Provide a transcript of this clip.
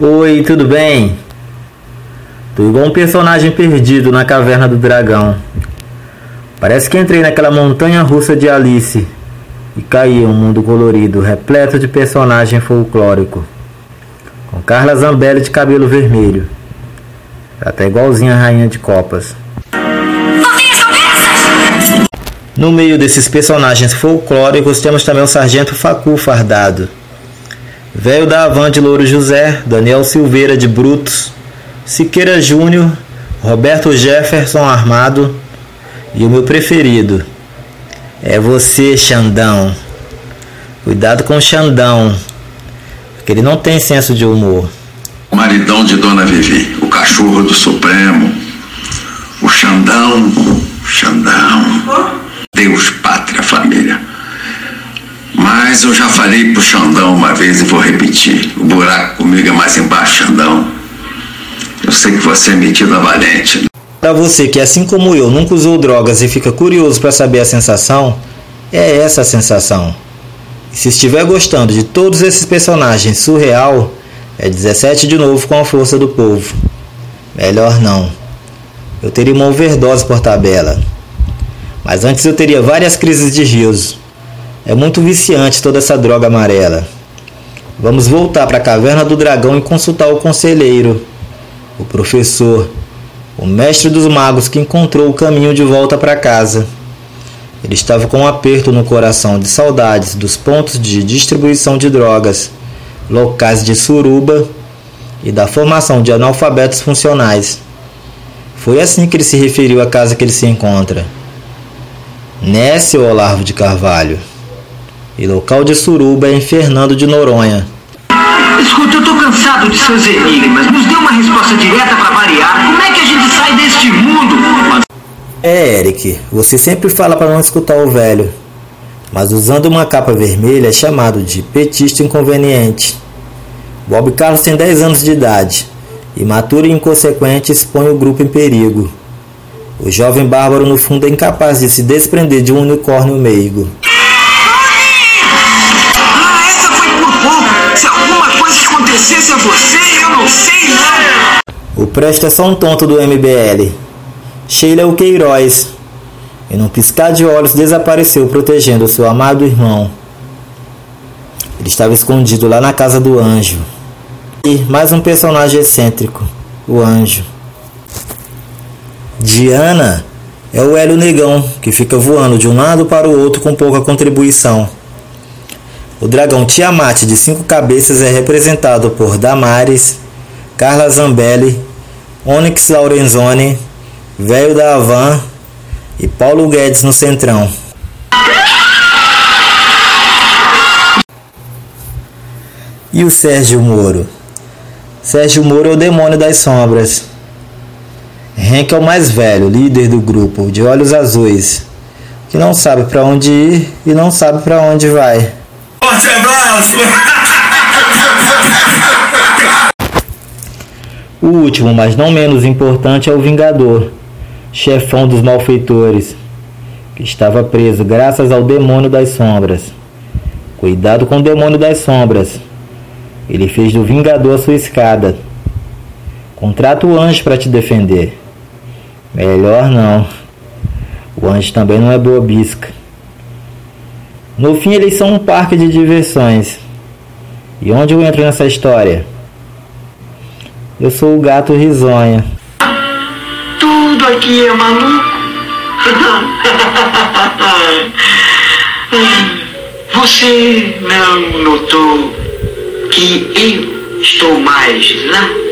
Oi, tudo bem? Tô igual um personagem perdido na caverna do dragão. Parece que entrei naquela montanha russa de Alice e caí em um mundo colorido, repleto de personagem folclórico. Com Carla Zambelli de cabelo vermelho. Até igualzinha a rainha de copas. No meio desses personagens folclóricos temos também o Sargento Facu fardado. Velho da Avan de Louro José, Daniel Silveira de Brutos, Siqueira Júnior, Roberto Jefferson Armado e o meu preferido é você, Xandão. Cuidado com o Xandão, porque ele não tem senso de humor. Maridão de Dona Vivi, Mas eu já falei pro Xandão uma vez e vou repetir. O buraco comigo é mais embaixo, Xandão. Eu sei que você é metida valente. Para você que, assim como eu, nunca usou drogas e fica curioso para saber a sensação, é essa a sensação. E se estiver gostando de todos esses personagens surreal, é 17 de novo com a força do povo. Melhor não. Eu teria uma overdose por tabela. Mas antes eu teria várias crises de rios. É muito viciante toda essa droga amarela. Vamos voltar para a caverna do dragão e consultar o conselheiro, o professor, o mestre dos magos que encontrou o caminho de volta para casa. Ele estava com um aperto no coração de saudades dos pontos de distribuição de drogas, locais de suruba e da formação de analfabetos funcionais. Foi assim que ele se referiu à casa que ele se encontra. Nécio Olarvo de Carvalho. E local de suruba é em Fernando de Noronha. Escuta, eu tô cansado de seus enigmas. Nos dê uma resposta direta para variar. Como é que a gente sai deste mundo? É, Eric, você sempre fala para não escutar o velho. Mas usando uma capa vermelha é chamado de petista inconveniente. Bob Carlos tem 10 anos de idade. Imaturo e inconsequente expõe o grupo em perigo. O jovem bárbaro, no fundo, é incapaz de se desprender de um unicórnio meigo. Acontecesse a você, eu não sei. O é só um tonto do MBL. Sheila é o Queiroz. E num piscar de olhos desapareceu protegendo seu amado irmão. Ele estava escondido lá na casa do anjo. E mais um personagem excêntrico, o anjo. Diana é o Hélio Negão, que fica voando de um lado para o outro com pouca contribuição. O dragão Tiamat de cinco cabeças é representado por Damares, Carla Zambelli, Onyx Laurenzoni, Velho da Havan e Paulo Guedes no centrão. E o Sérgio Moro? Sérgio Moro é o demônio das sombras. Hank é o mais velho, líder do grupo, de olhos azuis, que não sabe para onde ir e não sabe para onde vai. O último, mas não menos importante, é o Vingador, chefão dos malfeitores, que estava preso graças ao demônio das sombras. Cuidado com o demônio das sombras. Ele fez do Vingador a sua escada. Contrata o anjo para te defender. Melhor não. O anjo também não é boa bisca. No fim, eles são um parque de diversões. E onde eu entro nessa história? Eu sou o gato risonha. Tudo aqui é maluco. Você não notou que eu estou mais lá?